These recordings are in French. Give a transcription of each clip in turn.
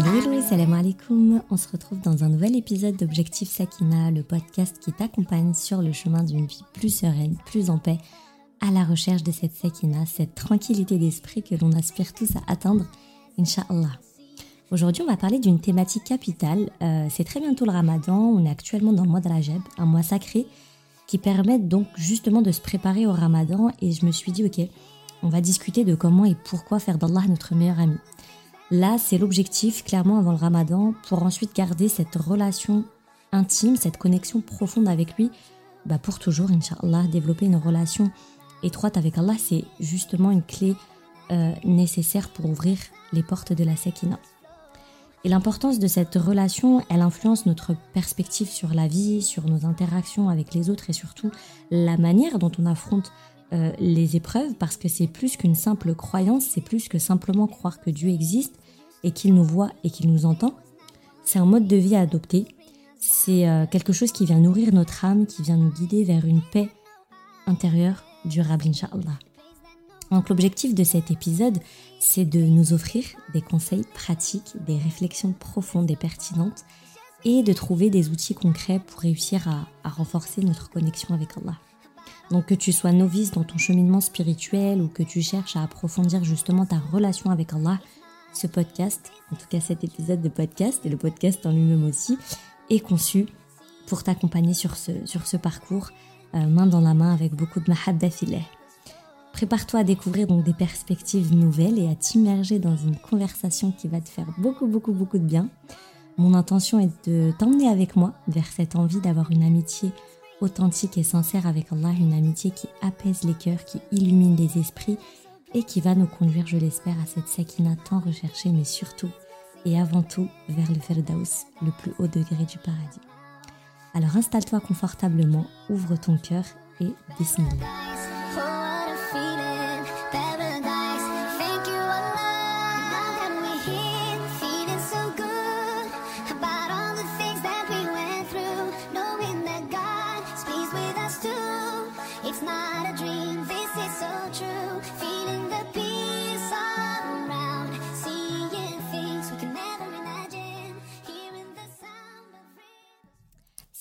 Salam alaikum. On se retrouve dans un nouvel épisode d'Objectif Sakina, le podcast qui t'accompagne sur le chemin d'une vie plus sereine, plus en paix, à la recherche de cette Sakina, cette tranquillité d'esprit que l'on aspire tous à atteindre, Inch'Allah. Aujourd'hui, on va parler d'une thématique capitale. Euh, c'est très bientôt le ramadan, on est actuellement dans le mois de Rajab, un mois sacré qui permet donc justement de se préparer au ramadan et je me suis dit, ok, on va discuter de comment et pourquoi faire d'Allah notre meilleur ami. Là, c'est l'objectif clairement avant le ramadan pour ensuite garder cette relation intime, cette connexion profonde avec lui, bah pour toujours, Inch'Allah, développer une relation étroite avec Allah, c'est justement une clé euh, nécessaire pour ouvrir les portes de la Sakina. Et l'importance de cette relation, elle influence notre perspective sur la vie, sur nos interactions avec les autres et surtout la manière dont on affronte euh, les épreuves parce que c'est plus qu'une simple croyance, c'est plus que simplement croire que Dieu existe et qu'il nous voit et qu'il nous entend. C'est un mode de vie à adopter. C'est euh, quelque chose qui vient nourrir notre âme, qui vient nous guider vers une paix intérieure durable, Inch'Allah. Donc l'objectif de cet épisode, c'est de nous offrir des conseils pratiques, des réflexions profondes et pertinentes et de trouver des outils concrets pour réussir à renforcer notre connexion avec Allah. Donc que tu sois novice dans ton cheminement spirituel ou que tu cherches à approfondir justement ta relation avec Allah, ce podcast, en tout cas cet épisode de podcast et le podcast en lui-même aussi, est conçu pour t'accompagner sur ce, sur ce parcours euh, main dans la main avec beaucoup de mahabba filet. Prépare-toi à découvrir donc des perspectives nouvelles et à t'immerger dans une conversation qui va te faire beaucoup beaucoup beaucoup de bien. Mon intention est de t'emmener avec moi vers cette envie d'avoir une amitié authentique et sincère avec Allah, une amitié qui apaise les cœurs, qui illumine les esprits et qui va nous conduire, je l'espère, à cette sakina tant recherchée, mais surtout et avant tout vers le Firdaus, le plus haut degré du paradis. Alors installe-toi confortablement, ouvre ton cœur et bismillah.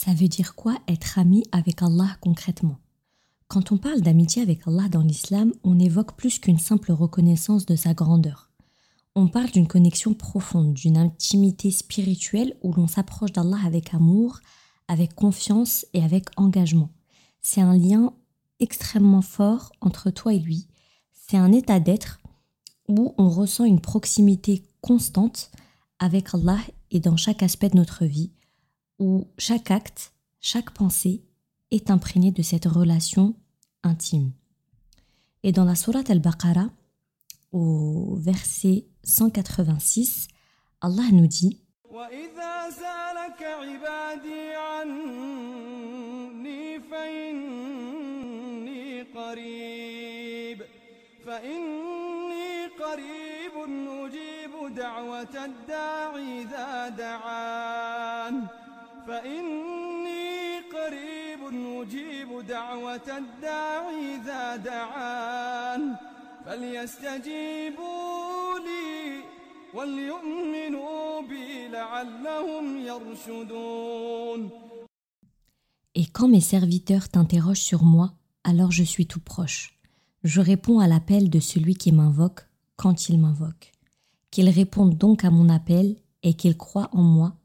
Ça veut dire quoi être ami avec Allah concrètement? Quand on parle d'amitié avec Allah dans l'islam, on évoque plus qu'une simple reconnaissance de sa grandeur. On parle d'une connexion profonde, d'une intimité spirituelle où l'on s'approche d'Allah avec amour, avec confiance et avec engagement. C'est un lien extrêmement fort entre toi et lui. C'est un état d'être où on ressent une proximité constante avec Allah et dans chaque aspect de notre vie, où chaque acte, chaque pensée est imprégné de cette relation intime. Et dans la Sourate al-Baqarah, au verset 186, Allah nous dit Et quand mes serviteurs t'interrogent sur moi, alors je suis tout proche. Je réponds à l'appel de celui qui m'invoque quand il m'invoque. Qu'il réponde donc à mon appel et qu'il croit en moi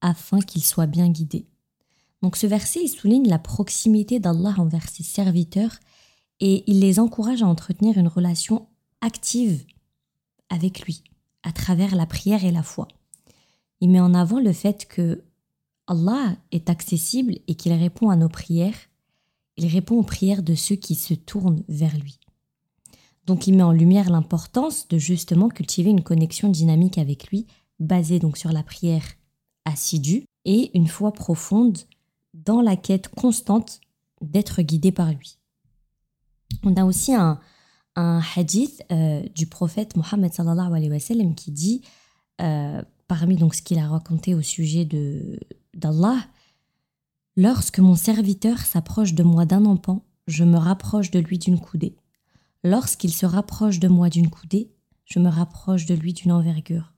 afin qu'il soit bien guidé. Donc ce verset, il souligne la proximité d'Allah envers ses serviteurs et il les encourage à entretenir une relation active avec lui à travers la prière et la foi. Il met en avant le fait que Allah est accessible et qu'il répond à nos prières. Il répond aux prières de ceux qui se tournent vers lui. Donc il met en lumière l'importance de justement cultiver une connexion dynamique avec lui, basée donc sur la prière assidue et une foi profonde dans la quête constante d'être guidé par lui. On a aussi un, hadith euh, du prophète Mohammed sallallahu alayhi wa qui dit, euh, parmi donc ce qu'il a raconté au sujet de d'Allah, lorsque mon serviteur s'approche de moi d'un empan, je me rapproche de lui d'une coudée. Lorsqu'il se rapproche de moi d'une coudée, je me rapproche de lui d'une envergure.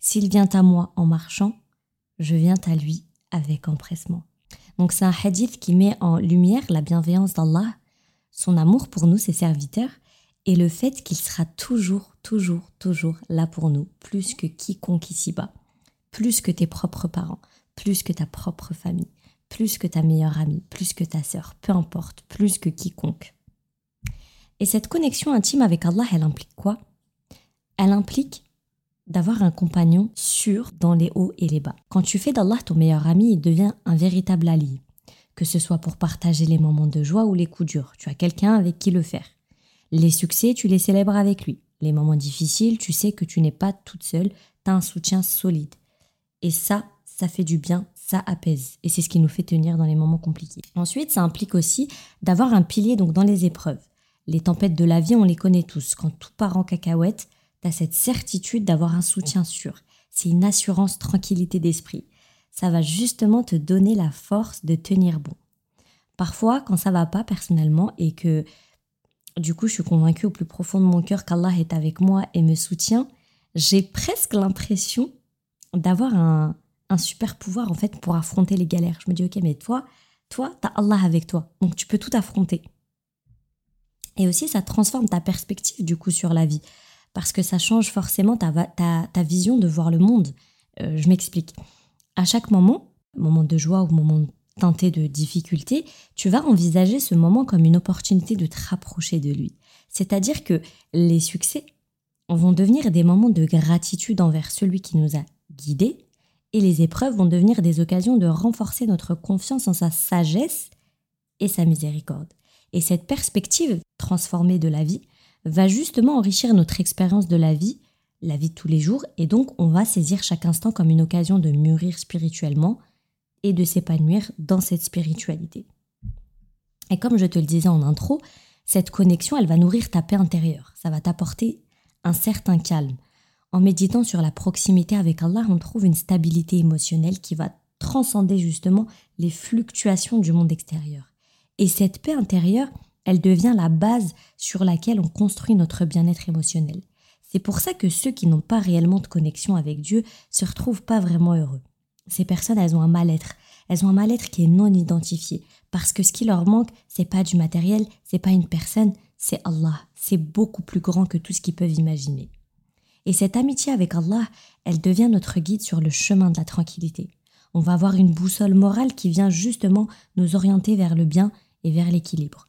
S'il vient à moi en marchant, je viens à lui avec empressement. Donc c'est un hadith qui met en lumière la bienveillance d'Allah, son amour pour nous, ses serviteurs, et le fait qu'il sera toujours, toujours, toujours là pour nous, plus que quiconque ici-bas, plus que tes propres parents, plus que ta propre famille, plus que ta meilleure amie, plus que ta sœur, peu importe, plus que quiconque. Et cette connexion intime avec Allah, elle implique quoi? Elle implique d'avoir un compagnon sûr dans les hauts et les bas. Quand tu fais d'Allah ton meilleur ami, il devient un véritable allié. Que ce soit pour partager les moments de joie ou les coups durs, tu as quelqu'un avec qui le faire. Les succès, tu les célèbres avec lui. Les moments difficiles, tu sais que tu n'es pas toute seule, tu as un soutien solide. Et ça, ça fait du bien, ça apaise. Et c'est ce qui nous fait tenir dans les moments compliqués. Ensuite, ça implique aussi d'avoir un pilier donc dans les épreuves. Les tempêtes de la vie, on les connaît tous. Quand tout part en cacahuète, cette certitude d'avoir un soutien sûr. C'est une assurance, tranquillité d'esprit. Ça va justement te donner la force de tenir bon. Parfois, quand ça va pas personnellement et que du coup je suis convaincue au plus profond de mon cœur qu'Allah est avec moi et me soutient, j'ai presque l'impression d'avoir un, un super pouvoir en fait pour affronter les galères. Je me dis ok mais toi, toi, tu as Allah avec toi, donc tu peux tout affronter. Et aussi, ça transforme ta perspective du coup sur la vie, parce que ça change forcément ta, ta, vision de voir le monde. Euh, je m'explique. À chaque moment, moment de joie ou moment teinté de difficulté, tu vas envisager ce moment comme une opportunité de te rapprocher de lui. C'est-à-dire que les succès vont devenir des moments de gratitude envers celui qui nous a guidés, et les épreuves vont devenir des occasions de renforcer notre confiance en sa sagesse et sa miséricorde. Et cette perspective transformée de la vie va justement enrichir notre expérience de la vie, la vie de tous les jours, et donc on va saisir chaque instant comme une occasion de mûrir spirituellement et de s'épanouir dans cette spiritualité. Et comme je te le disais en intro, cette connexion, elle va nourrir ta paix intérieure, ça va t'apporter un certain calme. En méditant sur la proximité avec Allah, on trouve une stabilité émotionnelle qui va transcender justement les fluctuations du monde extérieur. Et cette paix intérieure, elle devient la base sur laquelle on construit notre bien-être émotionnel. C'est pour ça que ceux qui n'ont pas réellement de connexion avec Dieu se retrouvent pas vraiment heureux. Ces personnes, elles ont un mal-être. Elles ont un mal-être qui est non identifié. Parce que ce qui leur manque, c'est pas du matériel, c'est pas une personne, c'est Allah. C'est beaucoup plus grand que tout ce qu'ils peuvent imaginer. Et cette amitié avec Allah, elle devient notre guide sur le chemin de la tranquillité. On va avoir une boussole morale qui vient justement nous orienter vers le bien et vers l'équilibre.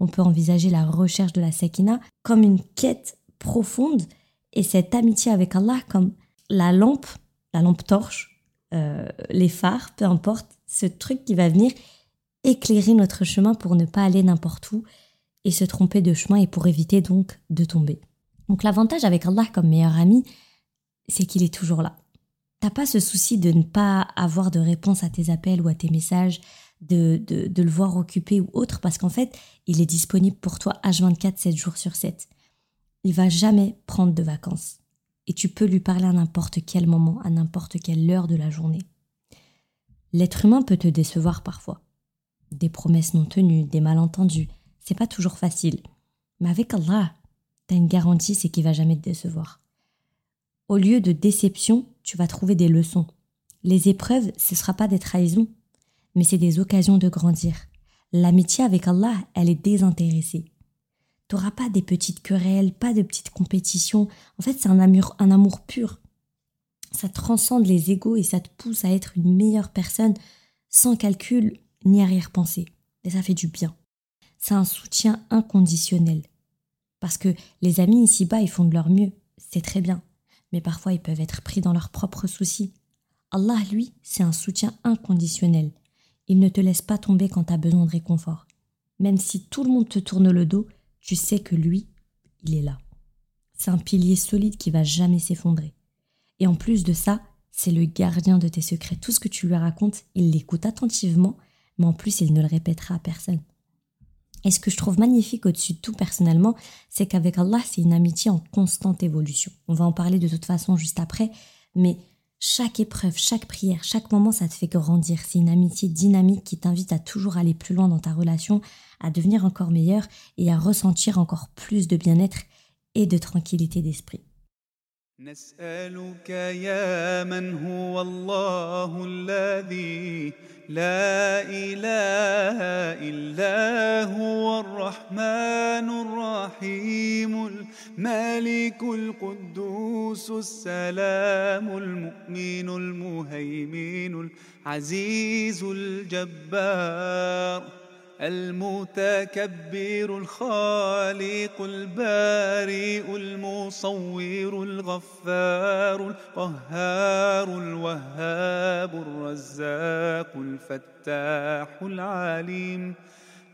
On peut envisager la recherche de la sakina comme une quête profonde et cette amitié avec Allah comme la lampe, la lampe torche, euh, les phares, peu importe, ce truc qui va venir éclairer notre chemin pour ne pas aller n'importe où et se tromper de chemin et pour éviter donc de tomber. Donc l'avantage avec Allah comme meilleur ami, c'est qu'il est toujours là. T'as pas ce souci de ne pas avoir de réponse à tes appels ou à tes messages, de, de, le voir occupé ou autre, parce qu'en fait, il est disponible pour toi H24, 7 jours sur 7. Il va jamais prendre de vacances. Et tu peux lui parler à n'importe quel moment, à n'importe quelle heure de la journée. L'être humain peut te décevoir parfois. Des promesses non tenues, des malentendus, c'est pas toujours facile. Mais avec Allah, t'as une garantie, c'est qu'il va jamais te décevoir. Au lieu de déception, tu vas trouver des leçons. Les épreuves, ce ne sera pas des trahisons, mais c'est des occasions de grandir. L'amitié avec Allah, elle est désintéressée. Tu n'auras pas des petites querelles, pas de petites compétitions. En fait, c'est un amour, un amour pur. Ça transcende les égaux et ça te pousse à être une meilleure personne sans calcul ni arrière-pensée. Et ça fait du bien. C'est un soutien inconditionnel. Parce que les amis ici-bas, ils font de leur mieux. C'est très bien. Mais parfois, ils peuvent être pris dans leurs propres soucis. Allah, lui, c'est un soutien inconditionnel. Il ne te laisse pas tomber quand tu as besoin de réconfort. Même si tout le monde te tourne le dos, tu sais que lui, il est là. C'est un pilier solide qui va jamais s'effondrer. Et en plus de ça, c'est le gardien de tes secrets. Tout ce que tu lui racontes, il l'écoute attentivement, mais en plus, il ne le répétera à personne. Et ce que je trouve magnifique au-dessus de tout personnellement, c'est qu'avec Allah, c'est une amitié en constante évolution. On va en parler de toute façon juste après, mais chaque épreuve, chaque prière, chaque moment, ça te fait grandir. C'est une amitié dynamique qui t'invite à toujours aller plus loin dans ta relation, à devenir encore meilleur et à ressentir encore plus de bien-être et de tranquillité d'esprit. نسألك يا من هو الله الذي لا إله إلا هو الرحمن الرحيم الملك القدوس السلام المؤمن المهيمن العزيز الجبار. المتكبر الخالق البارئ المصور الغفار القهار الوهاب الرزاق الفتاح العليم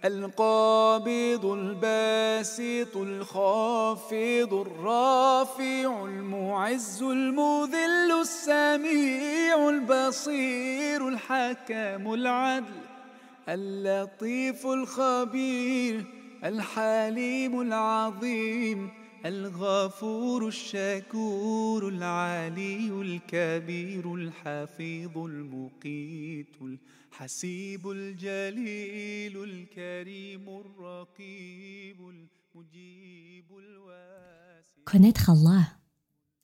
القابض الباسط الخافض الرافع المعز المذل السميع البصير الحكم العدل اللطيف الخبير الحليم العظيم الغفور الشكور العلي الكبير الحفيظ المقيت الحسيب الجليل الكريم الرقيب المجيب الواسع Connaître Allah,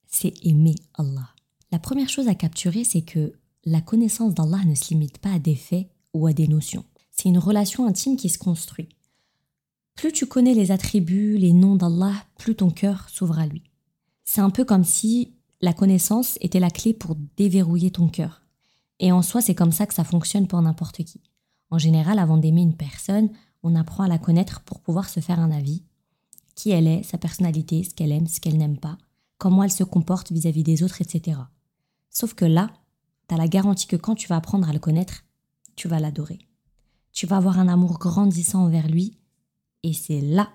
c'est aimer Allah. La première chose à capturer, c'est que la connaissance d'Allah ne se limite pas à des faits ou à des notions. C'est une relation intime qui se construit. Plus tu connais les attributs, les noms d'Allah, plus ton cœur s'ouvre à lui. C'est un peu comme si la connaissance était la clé pour déverrouiller ton cœur. Et en soi, c'est comme ça que ça fonctionne pour n'importe qui. En général, avant d'aimer une personne, on apprend à la connaître pour pouvoir se faire un avis. Qui elle est, sa personnalité, ce qu'elle aime, ce qu'elle n'aime pas, comment elle se comporte vis-à-vis des autres, etc. Sauf que là, tu as la garantie que quand tu vas apprendre à le connaître, tu vas l'adorer. Tu vas avoir un amour grandissant envers lui et c'est là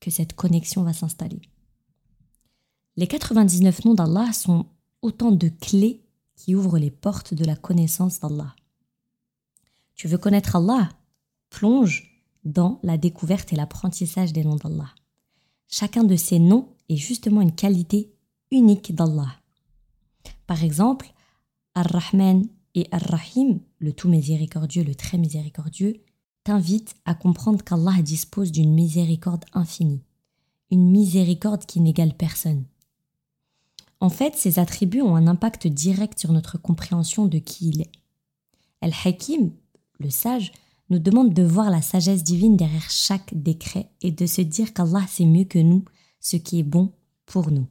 que cette connexion va s'installer. Les 99 noms d'Allah sont autant de clés qui ouvrent les portes de la connaissance d'Allah. Tu veux connaître Allah? Plonge dans la découverte et l'apprentissage des noms d'Allah. Chacun de ces noms est justement une qualité unique d'Allah. Par exemple, Ar-Rahman et Ar-Rahim, le tout miséricordieux, le très miséricordieux, t'invite à comprendre qu'Allah dispose d'une miséricorde infinie, une miséricorde qui n'égale personne. En fait, ces attributs ont un impact direct sur notre compréhension de qui il est. Al-Hakim, le sage, nous demande de voir la sagesse divine derrière chaque décret et de se dire qu'Allah sait mieux que nous ce qui est bon pour nous.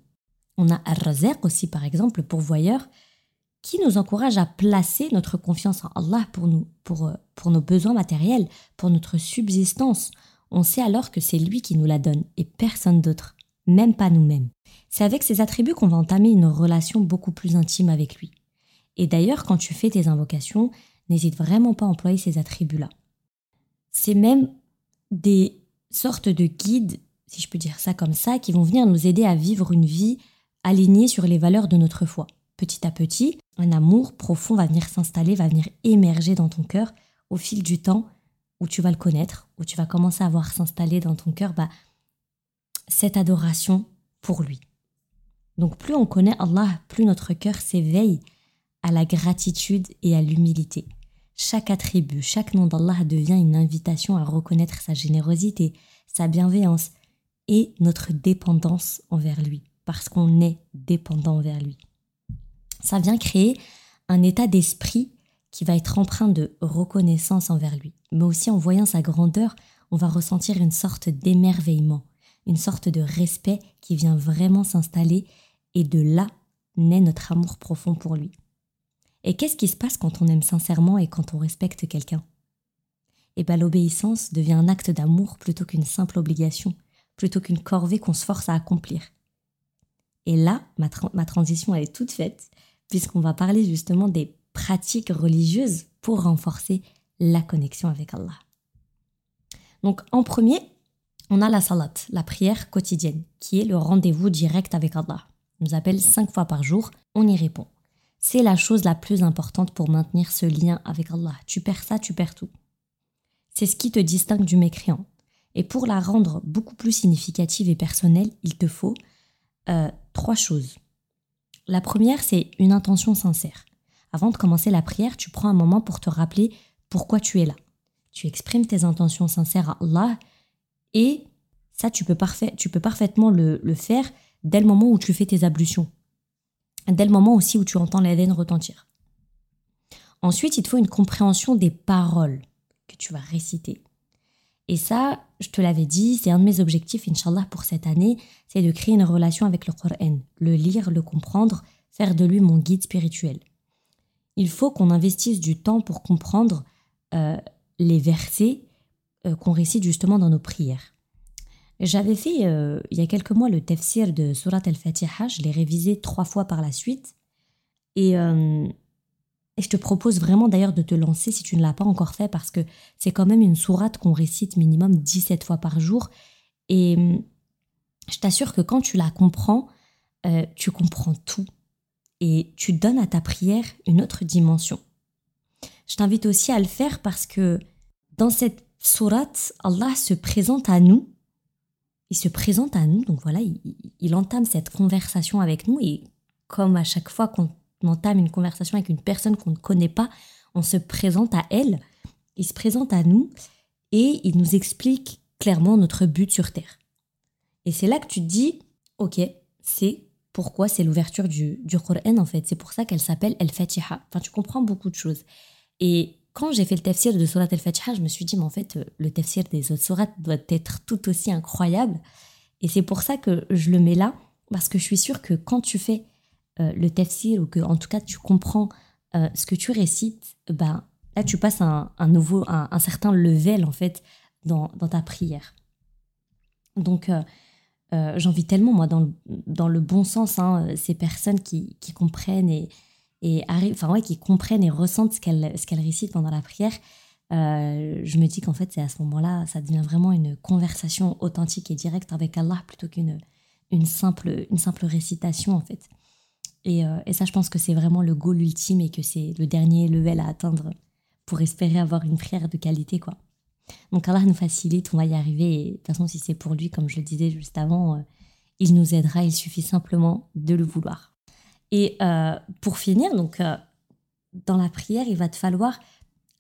On a Ar-Razaq aussi, par exemple, pour voyeur, qui nous encourage à placer notre confiance en Allah pour, nous, pour, euh, pour nos besoins matériels, pour notre subsistance. On sait alors que c'est lui qui nous la donne et personne d'autre, même pas nous-mêmes. C'est avec ces attributs qu'on va entamer une relation beaucoup plus intime avec lui. Et d'ailleurs, quand tu fais tes invocations, n'hésite vraiment pas à employer ces attributs-là. C'est même des sortes de guides, si je peux dire ça comme ça, qui vont venir nous aider à vivre une vie alignée sur les valeurs de notre foi petit à petit, un amour profond va venir s'installer, va venir émerger dans ton cœur au fil du temps où tu vas le connaître, où tu vas commencer à voir s'installer dans ton cœur bah, cette adoration pour lui. Donc plus on connaît Allah, plus notre cœur s'éveille à la gratitude et à l'humilité. Chaque attribut, chaque nom d'Allah devient une invitation à reconnaître sa générosité, sa bienveillance et notre dépendance envers lui, parce qu'on est dépendant envers lui ça vient créer un état d'esprit qui va être empreint de reconnaissance envers lui. Mais aussi en voyant sa grandeur, on va ressentir une sorte d'émerveillement, une sorte de respect qui vient vraiment s'installer et de là naît notre amour profond pour lui. Et qu'est-ce qui se passe quand on aime sincèrement et quand on respecte quelqu'un? Eh bien l'obéissance devient un acte d'amour plutôt qu'une simple obligation, plutôt qu'une corvée qu'on se force à accomplir. Et là, ma, transition est toute faite puisqu'on va parler justement des pratiques religieuses pour renforcer la connexion avec Allah. Donc en premier, on a la salat, la prière quotidienne, qui est le rendez-vous direct avec Allah. On nous appelle cinq fois par jour, on y répond. C'est la chose la plus importante pour maintenir ce lien avec Allah. Tu perds ça, tu perds tout. C'est ce qui te distingue du mécréant. Et pour la rendre beaucoup plus significative et personnelle, il te faut euh, trois choses. La première, c'est une intention sincère. Avant de commencer la prière, tu prends un moment pour te rappeler pourquoi tu es là. Tu exprimes tes intentions sincères à Allah et ça, tu peux, parfait, tu peux parfaitement le, le faire dès le moment où tu fais tes ablutions. dès le moment aussi où tu entends l'Aden retentir. Ensuite, il te faut une compréhension des paroles que tu vas réciter. Et ça, je te l'avais dit, c'est un de mes objectifs, Inch'Allah, pour cette année, c'est de créer une relation avec le Coran, le lire, le comprendre, faire de lui mon guide spirituel. Il faut qu'on investisse du temps pour comprendre euh, les versets euh, qu'on récite justement dans nos prières. J'avais fait euh, il y a quelques mois le tafsir de Surat al-Fatiha, je l'ai révisé trois fois par la suite. Et, et je te propose vraiment d'ailleurs de te lancer si tu ne l'as pas encore fait parce que c'est quand même une sourate qu'on récite minimum 17 fois par jour. Et je t'assure que quand tu la comprends, euh, tu comprends tout. Et tu donnes à ta prière une autre dimension. Je t'invite aussi à le faire parce que dans cette sourate, Allah se présente à nous il se présente à nous, donc voilà, il, entame cette conversation avec nous et comme à chaque fois qu'on entame une conversation avec une personne qu'on ne connaît pas, on se présente à elle, il se présente à nous et il nous explique clairement notre but sur Terre. Et c'est là que tu te dis, ok, c'est pourquoi c'est l'ouverture du, du Coran en fait, c'est pour ça qu'elle s'appelle El-Fatiha. Enfin, tu comprends beaucoup de choses. Et quand j'ai fait le tafsir de Surat al-Fatiha, je me suis dit, mais en fait, euh, le tafsir des autres surat doit être tout aussi incroyable. Et c'est pour ça que je le mets là, parce que je suis sûre que quand tu fais euh, le tafsir, ou que en tout cas tu comprends euh, ce que tu récites, ben, là tu passes un, nouveau, un, certain level en fait dans, dans ta prière. Donc j'envie tellement, moi, dans le, dans le bon sens, hein, ces personnes qui, comprennent et, et arrive, enfin ouais, qui comprennent et ressentent ce qu'elle ce qu'elle récite pendant la prière, euh, je me dis qu'en fait c'est à ce moment-là, ça devient vraiment une conversation authentique et directe avec Allah plutôt qu'une une simple une simple récitation en fait. Et, euh, et ça, je pense que c'est vraiment le goal ultime et que c'est le dernier level à atteindre pour espérer avoir une prière de qualité quoi. Donc Allah nous facilite, on va y arriver. De toute façon, si c'est pour lui, comme je le disais juste avant, euh, il nous aidera. Il suffit simplement de le vouloir. Et euh, pour finir, donc dans la prière, il va te falloir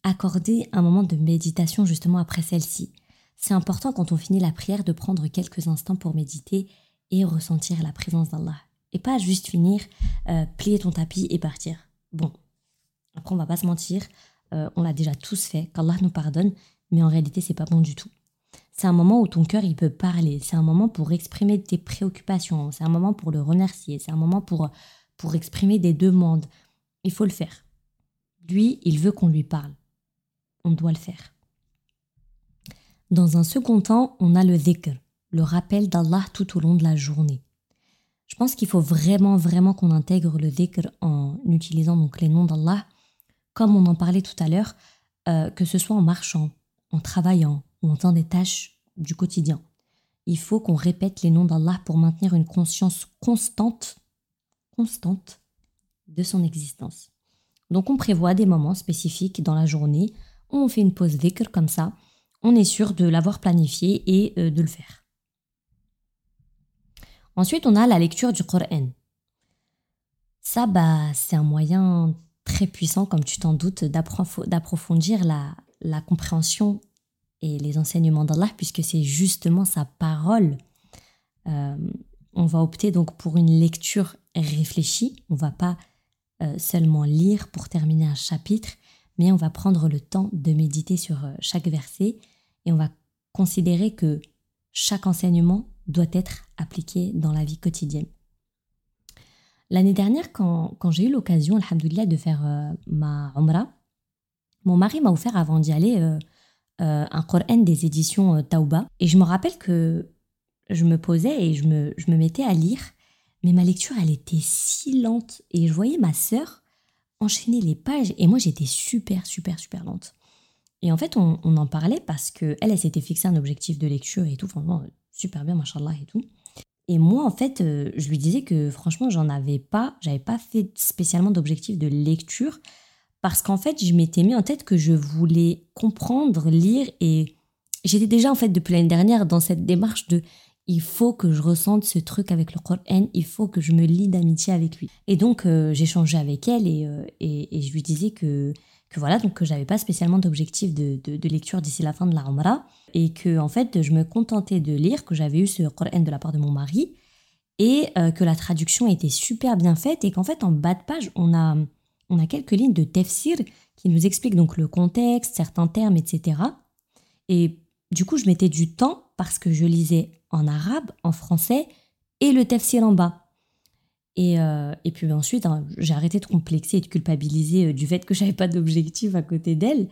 accorder un moment de méditation justement après celle-ci. C'est important quand on finit la prière de prendre quelques instants pour méditer et ressentir la présence d'Allah. Et pas juste finir, euh, plier ton tapis et partir. Bon, après on va pas se mentir, on l'a déjà tous fait, qu'Allah nous pardonne, mais en réalité c'est pas bon du tout. C'est un moment où ton cœur il peut parler, c'est un moment pour exprimer tes préoccupations, c'est un moment pour le remercier, c'est un moment pour pour exprimer des demandes. Il faut le faire. Lui, il veut qu'on lui parle. On doit le faire. Dans un second temps, on a le dhikr, le rappel d'Allah tout au long de la journée. Je pense qu'il faut vraiment, vraiment qu'on intègre le dhikr en utilisant donc les noms d'Allah, comme on en parlait tout à l'heure, euh, que ce soit en marchant, en travaillant ou en faisant des tâches du quotidien. Il faut qu'on répète les noms d'Allah pour maintenir une conscience constante constante de son existence. Donc on prévoit des moments spécifiques dans la journée où on fait une pause dhikr comme ça, on est sûr de l'avoir planifié et euh, de le faire. Ensuite, on a la lecture du Coran. Ça, bah, c'est un moyen très puissant, comme tu t'en doutes, d'approfondir la, compréhension et les enseignements d'Allah, puisque c'est justement sa parole. Euh, on va opter donc pour une lecture réfléchie. On va pas euh, seulement lire pour terminer un chapitre, mais on va prendre le temps de méditer sur euh, chaque verset et on va considérer que chaque enseignement doit être appliqué dans la vie quotidienne. L'année dernière, quand, j'ai eu l'occasion, alhamdoulilah, de faire euh, ma Umrah, mon mari m'a offert avant d'y aller un Coran des éditions Tauba. Et je me rappelle que je me posais et je me, je me mettais à lire, mais ma lecture, elle était si lente. Et je voyais ma sœur enchaîner les pages, et moi, j'étais super, super, super lente. Et en fait, on, en parlait parce qu'elle, elle, s'était fixé un objectif de lecture et tout, franchement, super bien, machallah et tout. Et moi, en fait, euh, je lui disais que franchement, j'en avais pas, j'avais pas fait spécialement d'objectif de lecture parce qu'en fait, je m'étais mis en tête que je voulais comprendre, lire et j'étais déjà en fait depuis l'année dernière dans cette démarche de il faut que je ressente ce truc avec le Coran, il faut que je me lie d'amitié avec lui. Et donc euh, changé avec elle euh, et, je lui disais que, que voilà, donc que j'avais pas spécialement d'objectif de, de, lecture d'ici la fin de la Umrah et que en fait je me contentais de lire, que j'avais eu ce Coran de la part de mon mari et euh, que la traduction était super bien faite et qu'en fait en bas de page on a, on a quelques lignes de tafsir qui nous expliquent donc le contexte, certains termes, etc. Et du coup je mettais du temps parce que je lisais en arabe, en français et le tafsir en bas. Et, euh, et puis ensuite, hein, j'ai arrêté de complexer et de culpabiliser euh, du fait que j'avais pas d'objectif à côté d'elle,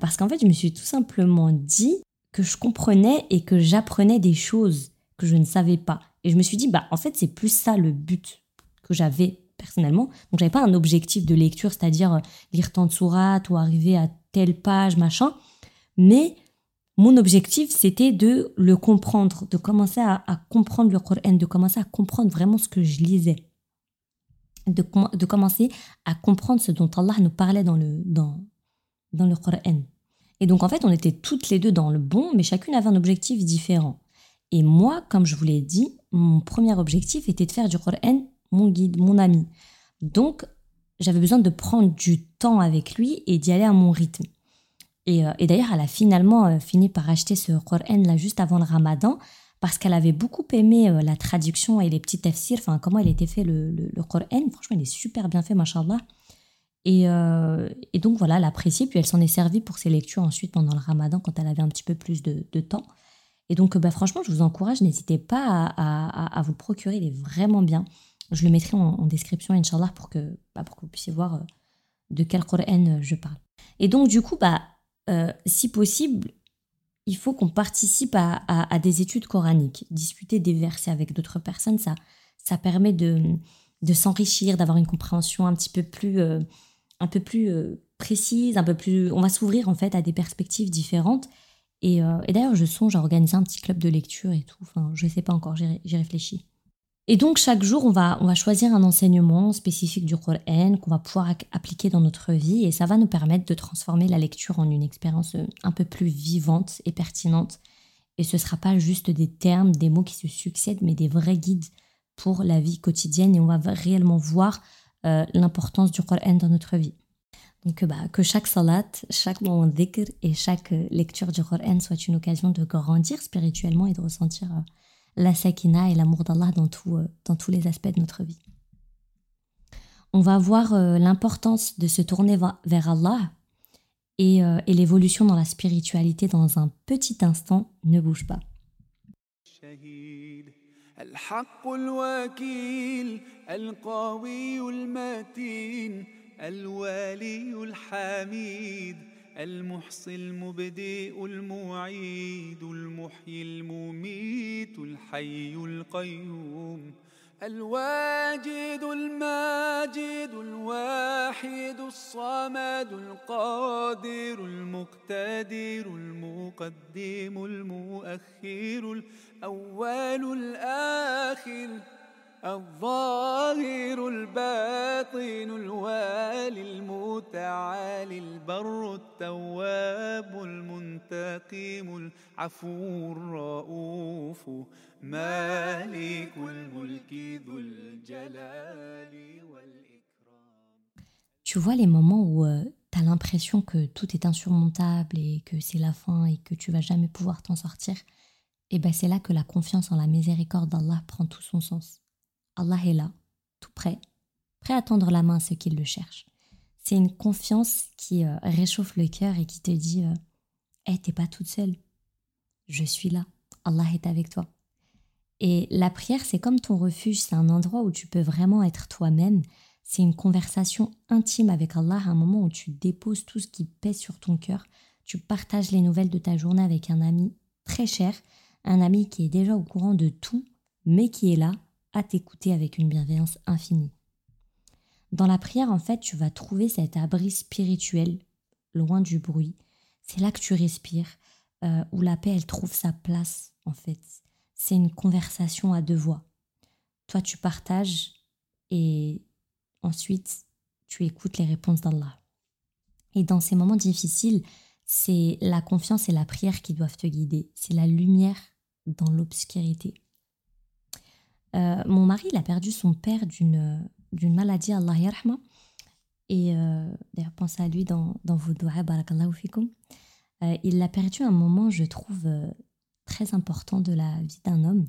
parce qu'en fait, je me suis tout simplement dit que je comprenais et que j'apprenais des choses que je ne savais pas. Et je me suis dit, bah, en fait, c'est plus ça le but que j'avais personnellement. Donc, j'avais pas un objectif de lecture, c'est-à-dire euh, lire tant de sourates ou arriver à telle page, machin. Mais mon objectif, c'était de le comprendre, de commencer à, comprendre le Coran, de commencer à comprendre vraiment ce que je lisais. De, commencer à comprendre ce dont Allah nous parlait dans le, dans, dans le Coran. Et donc, en fait, on était toutes les deux dans le bon, mais chacune avait un objectif différent. Et moi, comme je vous l'ai dit, mon premier objectif était de faire du Coran mon guide, mon ami. Donc, j'avais besoin de prendre du temps avec lui et d'y aller à mon rythme. Et, euh, d'ailleurs, elle a finalement euh, fini par acheter ce Coran là juste avant le ramadan parce qu'elle avait beaucoup aimé euh, la traduction et les petits tafsirs, enfin comment il était fait le, le, Coran. Franchement, il est super bien fait, machallah. Et, et donc voilà, elle apprécié, puis elle s'en est servie pour ses lectures ensuite pendant le ramadan quand elle avait un petit peu plus de, de temps. Et donc, bah, franchement, je vous encourage, n'hésitez pas à, vous le procurer, il est vraiment bien. Je le mettrai en, description, Inch'Allah, pour que, bah, pour que vous puissiez voir euh, de quel Coran euh, je parle. Et donc, du coup, bah, euh, si possible, il faut qu'on participe à, des études coraniques. Discuter des versets avec d'autres personnes, ça, ça permet de, s'enrichir, d'avoir une compréhension un petit peu plus, un peu plus précise, un peu plus. On va s'ouvrir en fait à des perspectives différentes euh, et, d'ailleurs, je songe à organiser un petit club de lecture et tout. Enfin, je ne sais pas encore, j'y réfléchis. Et donc, chaque jour, on va, on va choisir un enseignement spécifique du Coran qu'on va pouvoir appliquer dans notre vie. Et ça va nous permettre de transformer la lecture en une expérience euh, un peu plus vivante et pertinente. Et ce ne sera pas juste des termes, des mots qui se succèdent, mais des vrais guides pour la vie quotidienne. Et on va réellement voir euh, l'importance du Coran dans notre vie. Donc bah, que chaque salat, chaque moment dhikr et chaque euh, lecture du Coran soit une occasion de grandir spirituellement et de ressentir euh, la sakina et l'amour d'Allah dans, tout, euh, dans tous les aspects de notre vie. On va voir l'importance de se tourner vers Allah et, et l'évolution dans la spiritualité dans un petit instant. Ne bouge pas. الوالي الحميد المحصي المبدئ المعيد المحيي المميت الحي القيوم الواجد الماجد الواحد الصمد القادر المقتدر المقدم المؤخر الأول الآخر الظاهر الباطن الوالي المتعالي البر التواب المنتقم العفو الرؤوف مالك الملك ذو الجلال والإكرام Tu vois les moments où euh, tu as l'impression que tout est insurmontable et que c'est la fin et que tu vas jamais pouvoir t'en sortir, et ben c'est là que la confiance en la miséricorde d'Allah prend tout son sens. Allah est là, tout prêt, prêt à tendre la main à ceux qui le cherchent. C'est une confiance qui euh, réchauffe le cœur et qui te dit Hé, eh, t'es pas toute seule. Je suis là. Allah est avec toi. Et la prière, c'est comme ton refuge, c'est un endroit où tu peux vraiment être toi-même. C'est une conversation intime avec Allah, un moment où tu déposes tout ce qui pèse sur ton cœur. Tu partages les nouvelles de ta journée avec un ami très cher, un ami qui est déjà au courant de tout, mais qui est là à t'écouter avec une bienveillance infinie. Dans la prière, en fait, tu vas trouver cet abri spirituel, loin du bruit. C'est là que tu respires, euh, où la paix, elle trouve sa place, en fait. C'est une conversation à deux voix. Toi, tu partages et ensuite, tu écoutes les réponses d'Allah. Et dans ces moments difficiles, c'est la confiance et la prière qui doivent te guider. C'est la lumière dans l'obscurité. Euh, mon mari, il a perdu son père d'une, d'une maladie, Allah yarhma. Et euh, d'ailleurs, pensez à lui dans, vos doigts, barakallahu fikum. Euh, il l'a perdu à un moment, je trouve, très important de la vie d'un homme.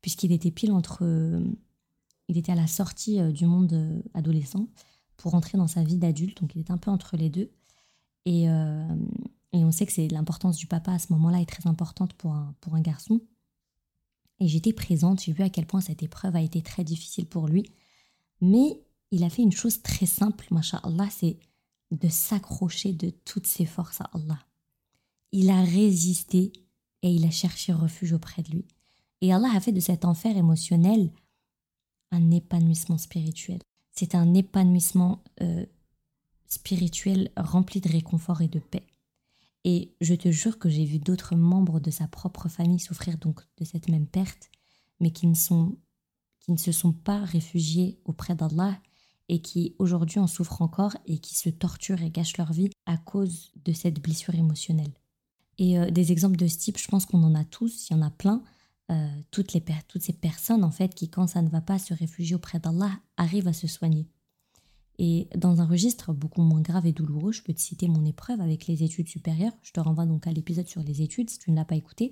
puisqu'il était pile entre... il était à la sortie du monde adolescent pour entrer dans sa vie d'adulte, donc il était un peu entre les deux. Et, et on sait que l'importance du papa à ce moment-là est très importante pour un, pour un garçon. Et j'étais présente, j'ai vu à quel point cette épreuve a été très difficile pour lui. Mais il a fait une chose très simple, Allah, c'est de s'accrocher de toutes ses forces à Allah. Il a résisté et il a cherché refuge auprès de lui. Et Allah a fait de cet enfer émotionnel un épanouissement spirituel. C'est un épanouissement euh, spirituel rempli de réconfort et de paix. Et je te jure que j'ai vu d'autres membres de sa propre famille souffrir donc de cette même perte, mais qui ne, sont, qui ne se sont pas réfugiés auprès d'Allah et qui aujourd'hui en souffrent encore et qui se torturent et gâchent leur vie à cause de cette blessure émotionnelle. Et euh, des exemples de ce type, je pense qu'on en a tous, il y en a plein. Euh, toutes, les, toutes ces personnes, en fait, qui, quand ça ne va pas, se réfugier auprès d'Allah, arrivent à se soigner. Et dans un registre beaucoup moins grave et douloureux, je peux te citer mon épreuve avec les études supérieures. Je te renvoie donc à l'épisode sur les études si tu ne l'as pas écouté.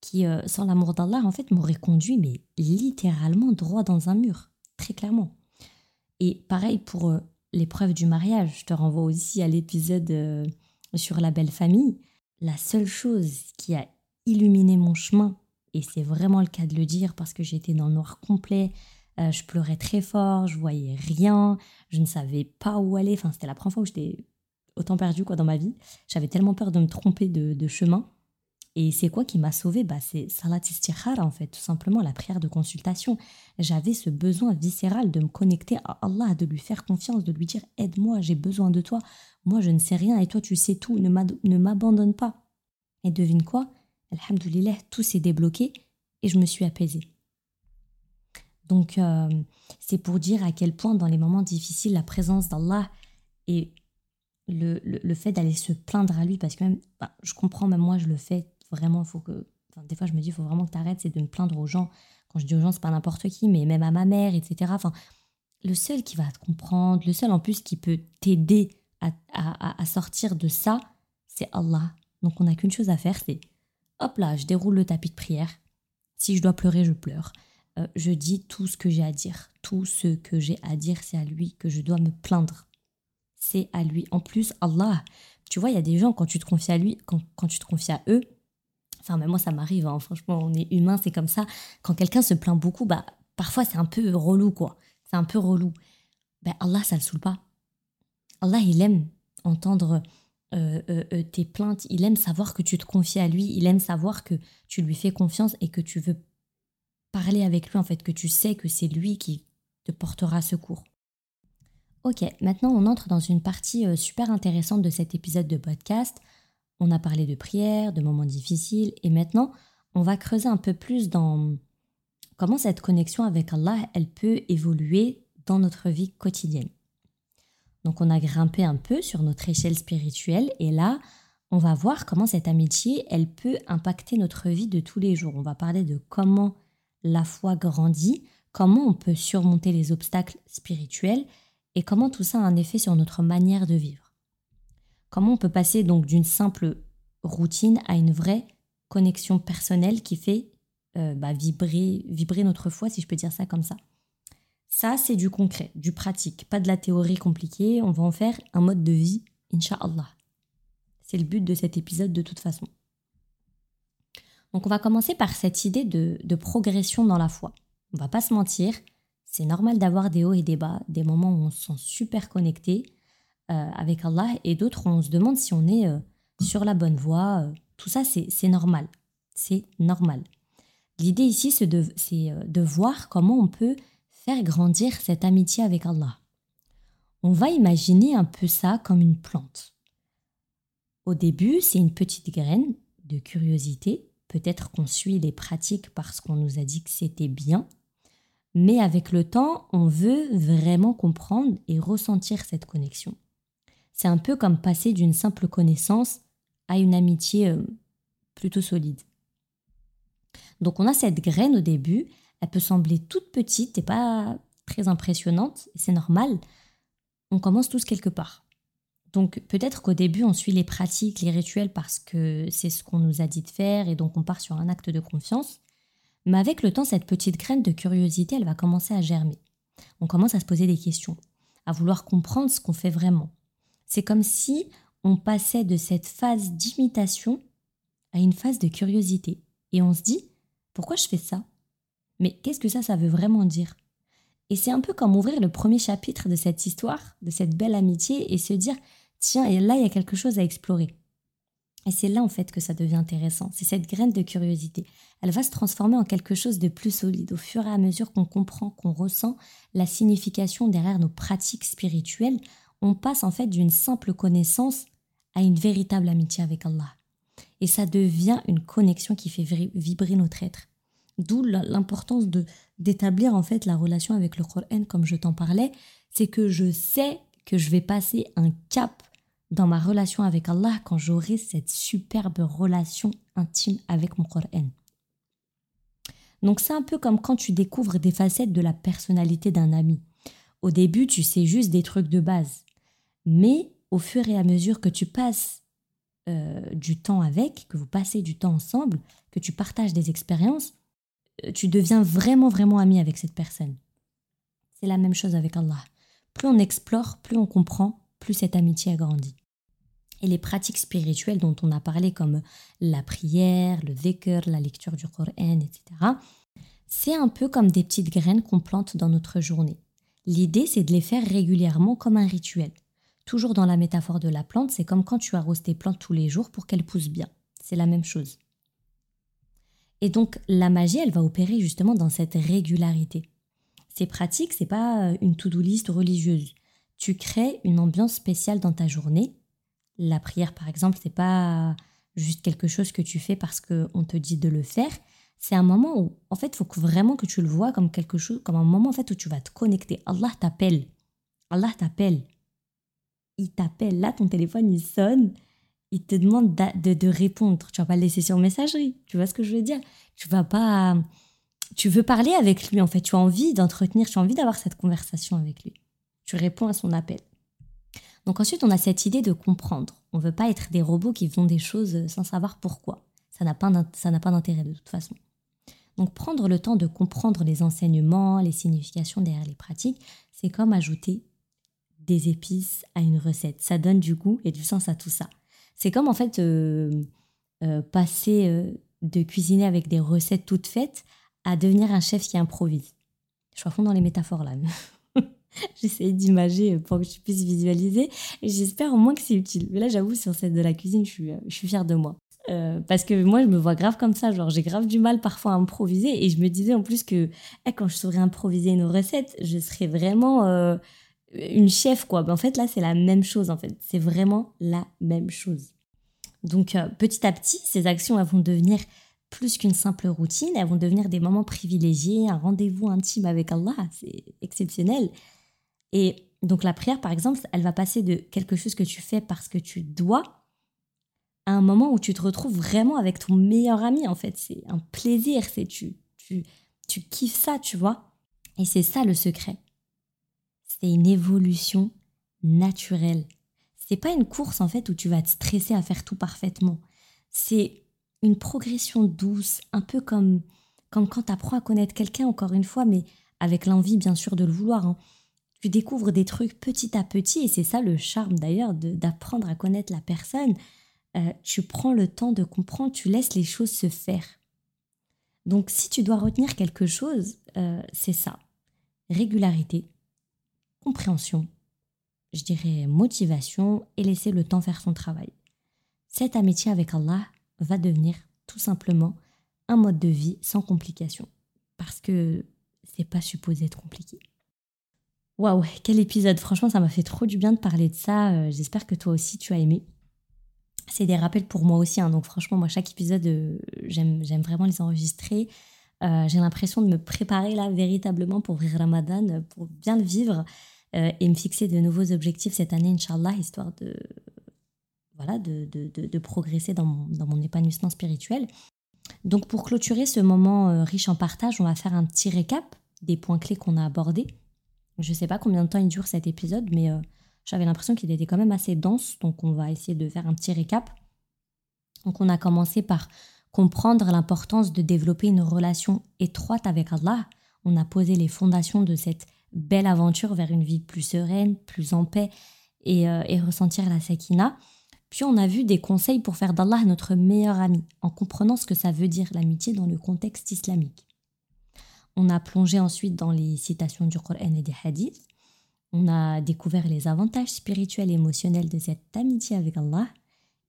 Qui, euh, sans l'amour d'Allah, en fait, m'aurait conduit, mais littéralement droit dans un mur, très clairement. Et pareil pour euh, l'épreuve du mariage. Je te renvoie aussi à l'épisode euh, sur la belle famille. La seule chose qui a illuminé mon chemin, et c'est vraiment le cas de le dire parce que j'étais dans le noir complet, euh, je pleurais très fort, je voyais rien, je ne savais pas où aller. Enfin, c'était la première fois où j'étais autant perdue quoi, dans ma vie. J'avais tellement peur de me tromper de, chemin. Et c'est quoi qui m'a sauvée? Bah, C'est Salat Istikhara, en fait, tout simplement, la prière de consultation. J'avais ce besoin viscéral de me connecter à Allah, de lui faire confiance, de lui dire Aide-moi, j'ai besoin de toi. Moi, je ne sais rien et toi, tu sais tout. Ne m'abandonne pas. Et devine quoi? Alhamdulillah, tout s'est débloqué et je me suis apaisée. Donc, euh, c'est pour dire à quel point, dans les moments difficiles, la présence d'Allah et le, le, fait d'aller se plaindre à lui, parce que même, bah, je comprends, même moi, je le fais vraiment, faut que. des fois, je me dis, il faut vraiment que tu arrêtes, c'est de me plaindre aux gens. Quand je dis aux gens, c'est pas n'importe qui, mais même à ma mère, etc. Le seul qui va te comprendre, le seul en plus qui peut t'aider à, à, à, sortir de ça, c'est Allah. Donc, on n'a qu'une chose à faire, c'est hop là, je déroule le tapis de prière. Si je dois pleurer, je pleure. Euh, je dis tout ce que j'ai à dire. Tout ce que j'ai à dire, c'est à lui que je dois me plaindre. C'est à lui. En plus, Allah, tu vois, il y a des gens, quand tu te confies à lui, quand, tu te confies à eux, enfin, même moi, ça m'arrive, hein, franchement, on est humain, c'est comme ça. Quand quelqu'un se plaint beaucoup, bah, parfois, c'est un peu relou, quoi. C'est un peu relou. Ben, Allah, ça le saoule pas. Allah, il aime entendre euh, euh, tes plaintes, il aime savoir que tu te confies à lui, il aime savoir que tu lui fais confiance et que tu veux parler avec lui, en fait, que tu sais que c'est lui qui te portera secours. Ok, maintenant on entre dans une partie euh, super intéressante de cet épisode de podcast. On a parlé de prière, de moments difficiles, et maintenant on va creuser un peu plus dans comment cette connexion avec Allah, elle peut évoluer dans notre vie quotidienne. Donc on a grimpé un peu sur notre échelle spirituelle, et là, on va voir comment cette amitié, elle peut impacter notre vie de tous les jours. On va parler de comment la foi grandit, comment on peut surmonter les obstacles spirituels et comment tout ça a un effet sur notre manière de vivre? Comment on peut passer donc d'une simple routine à une vraie connexion personnelle qui fait euh, bah, vibrer, vibrer notre foi, si je peux dire ça comme ça? Ça, c'est du concret, du pratique, pas de la théorie compliquée. On va en faire un mode de vie, Inch'Allah. C'est le but de cet épisode de toute façon. Donc on va commencer par cette idée de, progression dans la foi. On va pas se mentir, c'est normal d'avoir des hauts et des bas, des moments où on se sent super connecté euh, avec Allah et d'autres où on se demande si on est euh, sur la bonne voie. Euh, tout ça, c'est normal. C'est normal. L'idée ici, c'est de, de voir comment on peut faire grandir cette amitié avec Allah. On va imaginer un peu ça comme une plante. Au début, c'est une petite graine de curiosité Peut-être qu'on suit les pratiques parce qu'on nous a dit que c'était bien, mais avec le temps, on veut vraiment comprendre et ressentir cette connexion. C'est un peu comme passer d'une simple connaissance à une amitié euh, plutôt solide. Donc on a cette graine au début, elle peut sembler toute petite et pas très impressionnante, c'est normal. On commence tous quelque part. Donc peut-être qu'au début, on suit les pratiques, les rituels parce que c'est ce qu'on nous a dit de faire et donc on part sur un acte de confiance. Mais avec le temps, cette petite graine de curiosité, elle va commencer à germer. On commence à se poser des questions, à vouloir comprendre ce qu'on fait vraiment. C'est comme si on passait de cette phase d'imitation à une phase de curiosité. Et on se dit, pourquoi je fais ça? Mais qu'est-ce que ça, ça veut vraiment dire? Et c'est un peu comme ouvrir le premier chapitre de cette histoire, de cette belle amitié, et se dire, tiens, et là, il y a quelque chose à explorer. Et c'est là en fait que ça devient intéressant. C'est cette graine de curiosité. Elle va se transformer en quelque chose de plus solide au fur et à mesure qu'on comprend, qu'on ressent la signification derrière nos pratiques spirituelles. On passe en fait d'une simple connaissance à une véritable amitié avec Allah. Et ça devient une connexion qui fait vibrer notre être. D'où l'importance de d'établir en fait la relation avec le Coran comme je t'en parlais, c'est que je sais que je vais passer un cap dans ma relation avec Allah quand j'aurai cette superbe relation intime avec mon Coran. Donc c'est un peu comme quand tu découvres des facettes de la personnalité d'un ami. Au début, tu sais juste des trucs de base. Mais au fur et à mesure que tu passes euh, du temps avec, que vous passez du temps ensemble, que tu partages des expériences, euh, tu deviens vraiment, vraiment ami avec cette personne. C'est la même chose avec Allah. Plus on explore, plus on comprend, plus cette amitié a grandi. Et les pratiques spirituelles dont on a parlé comme la prière, le dhikr, la lecture du Coran, etc., c'est un peu comme des petites graines qu'on plante dans notre journée. L'idée, c'est de les faire régulièrement comme un rituel. Toujours dans la métaphore de la plante, c'est comme quand tu arroses tes plantes tous les jours pour qu'elles poussent bien. C'est la même chose. Et donc, la magie, elle va opérer justement dans cette régularité. Ces pratiques, c'est pas une to-do list religieuse. Tu crées une ambiance spéciale dans ta journée la prière, par exemple, c'est pas juste quelque chose que tu fais parce qu'on te dit de le faire. C'est un moment où, en fait, il faut vraiment que tu le vois comme quelque chose, comme un moment en fait où tu vas te connecter. Allah t'appelle. Allah t'appelle. Il t'appelle. Là, ton téléphone, il sonne. Il te demande de, de, répondre. Tu vas pas le laisser sur messagerie. Tu vois ce que je veux dire? Tu vas pas. Tu veux parler avec lui, en fait. Tu as envie d'entretenir, tu as envie d'avoir cette conversation avec lui. Tu réponds à son appel. Donc ensuite, on a cette idée de comprendre. On ne veut pas être des robots qui font des choses sans savoir pourquoi. Ça n'a pas d'intérêt de toute façon. Donc prendre le temps de comprendre les enseignements, les significations derrière les pratiques, c'est comme ajouter des épices à une recette. Ça donne du goût et du sens à tout ça. C'est comme en fait euh, euh, passer euh, de cuisiner avec des recettes toutes faites à devenir un chef qui improvise. Je suis à fond dans les métaphores là. J'essaie d'imager pour que tu puisses visualiser. J'espère au moins que c'est utile. Mais là, j'avoue, sur cette de la cuisine, je suis, je suis fière de moi. Euh, parce que moi, je me vois grave comme ça. Genre, j'ai grave du mal parfois à improviser. Et je me disais en plus que eh, quand je saurais improviser une recette, je serais vraiment euh, une chef, quoi. Ben, en fait, là, c'est la même chose, en fait. C'est vraiment la même chose. Donc, euh, petit à petit, ces actions, elles vont devenir plus qu'une simple routine. Elles vont devenir des moments privilégiés, un rendez-vous intime avec Allah. C'est exceptionnel. Et donc la prière, par exemple, elle va passer de quelque chose que tu fais parce que tu dois à un moment où tu te retrouves vraiment avec ton meilleur ami, en fait. C'est un plaisir, c'est tu, tu, tu kiffes ça, tu vois. Et c'est ça le secret. C'est une évolution naturelle. C'est pas une course, en fait, où tu vas te stresser à faire tout parfaitement. C'est une progression douce, un peu comme, comme quand tu apprends à connaître quelqu'un, encore une fois, mais avec l'envie, bien sûr, de le vouloir. Hein tu découvres des trucs petit à petit, et c'est ça le charme d'ailleurs d'apprendre à connaître la personne. Euh, tu prends le temps de comprendre, tu laisses les choses se faire. Donc si tu dois retenir quelque chose, euh, c'est ça. Régularité, compréhension, je dirais motivation et laisser le temps faire son travail. Cette amitié avec Allah va devenir tout simplement un mode de vie sans complications. Parce que c'est pas supposé être compliqué. Waouh, quel épisode. Franchement, ça m'a fait trop du bien de parler de ça. Euh, j'espère que toi aussi, tu as aimé. C'est des rappels pour moi aussi. Hein. donc franchement, moi, chaque épisode, euh, j'aime vraiment les enregistrer. Euh, j'ai l'impression de me préparer là véritablement pour Ramadan, pour bien le vivre et me fixer de nouveaux objectifs cette année, Inch'Allah, histoire de, voilà, de, progresser dans mon, dans mon, épanouissement spirituel. Donc pour clôturer ce moment riche en partage, on va faire un petit récap des points clés qu'on a abordés. Je ne sais pas combien de temps il dure cet épisode, mais euh, j'avais l'impression qu'il était quand même assez dense, donc on va essayer de faire un petit récap. Donc on a commencé par comprendre l'importance de développer une relation étroite avec Allah. On a posé les fondations de cette belle aventure vers une vie plus sereine, plus en paix et, euh, et ressentir la sakina. Puis on a vu des conseils pour faire d'Allah notre meilleur ami, en comprenant ce que ça veut dire l'amitié dans le contexte islamique. On a plongé ensuite dans les citations du Coran et des hadiths. On a découvert les avantages spirituels et émotionnels de cette amitié avec Allah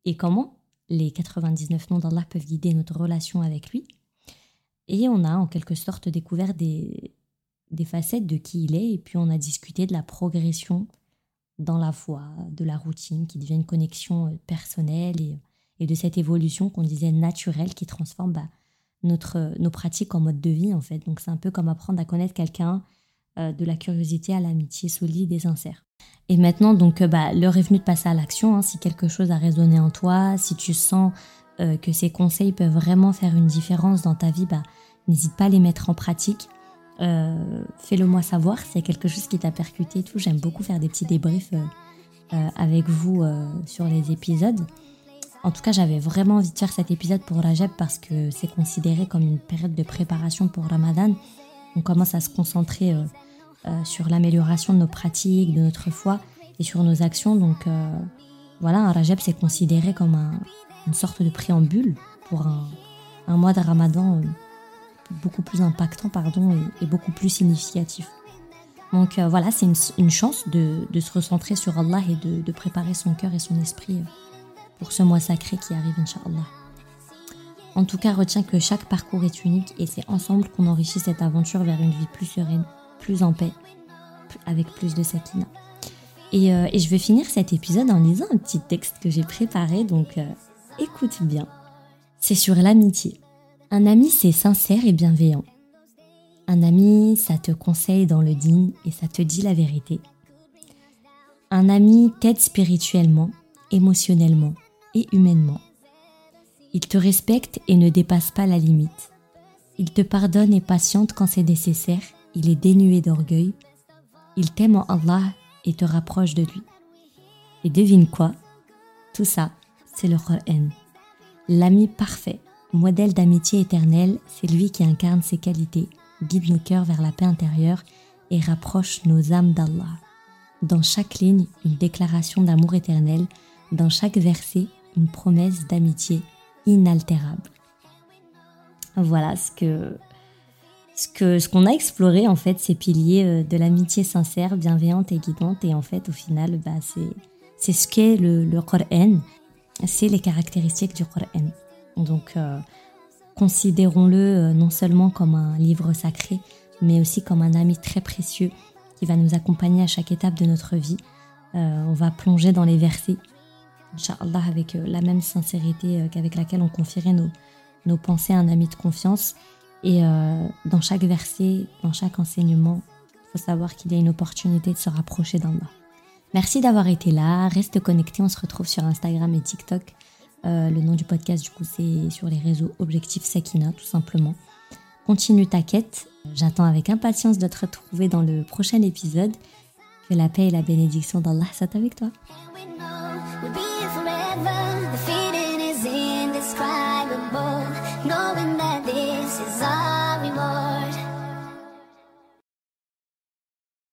et comment les 99 noms d'Allah peuvent guider notre relation avec lui. Et on a en quelque sorte découvert des, facettes de qui il est et puis on a discuté de la progression dans la foi, de la routine qui devient une connexion euh, personnelle et, de cette évolution qu'on disait naturelle qui transforme bah, notre, nos pratiques en mode de vie en fait. Donc c'est un peu comme apprendre à connaître quelqu'un euh, de la curiosité à l'amitié solide et sincère. Et maintenant donc euh, bah, l'heure est venue de passer à l'action. Hein. si quelque chose a résonné en toi, si tu sens que ces conseils peuvent vraiment faire une différence dans ta vie, bah, n'hésite pas à les mettre en pratique. Euh, fais-le moi savoir si c'est quelque chose qui t'a percuté et tout. J'aime beaucoup faire des petits débriefs euh, euh, avec vous sur les épisodes. En tout cas, j'avais vraiment envie de faire cet épisode pour Rajab parce que c'est considéré comme une période de préparation pour Ramadan. On commence à se concentrer sur l'amélioration de nos pratiques, de notre foi et sur nos actions. Donc voilà, un Rajab c'est considéré comme une sorte de préambule pour un, mois de Ramadan beaucoup plus impactant pardon, et, beaucoup plus significatif. Donc euh, voilà, c'est une, chance de, se recentrer sur Allah et de, préparer son cœur et son esprit euh, pour ce mois sacré qui arrive, Inch'Allah. En tout cas, retiens que chaque parcours est unique et c'est ensemble qu'on enrichit cette aventure vers une vie plus sereine, plus en paix, avec plus de sakina. Et, euh, et je vais finir cet épisode en lisant un petit texte que j'ai préparé, donc écoute bien. C'est sur l'amitié. Un ami, c'est sincère et bienveillant. Un ami, ça te conseille dans le digne et ça te dit la vérité. Un ami t'aide spirituellement, émotionnellement et humainement. Il te respecte et ne dépasse pas la limite. Il te pardonne et patiente quand c'est nécessaire. Il est dénué d'orgueil. Il t'aime en Allah et te rapproche de lui. Et devine quoi? Tout ça, c'est le Qur'an. L'ami parfait Modèle d'amitié éternelle, c'est lui qui incarne ses qualités, guide nos cœurs vers la paix intérieure et rapproche nos âmes d'Allah. Dans chaque ligne, une déclaration d'amour éternel, dans chaque verset, une promesse d'amitié inaltérable. Voilà ce que ce que ce qu'on a exploré en fait ces piliers euh, de l'amitié sincère, bienveillante et guidante et en fait au final bah, c'est c'est ce qu'est le, le Coran, c'est les caractéristiques du Coran. Donc, euh, considérons-le euh, non seulement comme un livre sacré, mais aussi comme un ami très précieux qui va nous accompagner à chaque étape de notre vie. On va plonger dans les versets, Inch'Allah, avec la même sincérité qu'avec laquelle on confierait nos, nos pensées à un ami de confiance. Et dans chaque verset, dans chaque enseignement, il faut savoir qu'il y a une opportunité de se rapprocher d'Allah. Merci d'avoir été là. Reste connecté. On se retrouve sur Instagram et TikTok euh, le nom du podcast, du coup, c'est sur les réseaux Objectif Sakina, tout simplement. Continue ta quête. J'attends avec impatience de te retrouver dans le prochain épisode. Que la paix et la bénédiction d'Allah soient avec toi.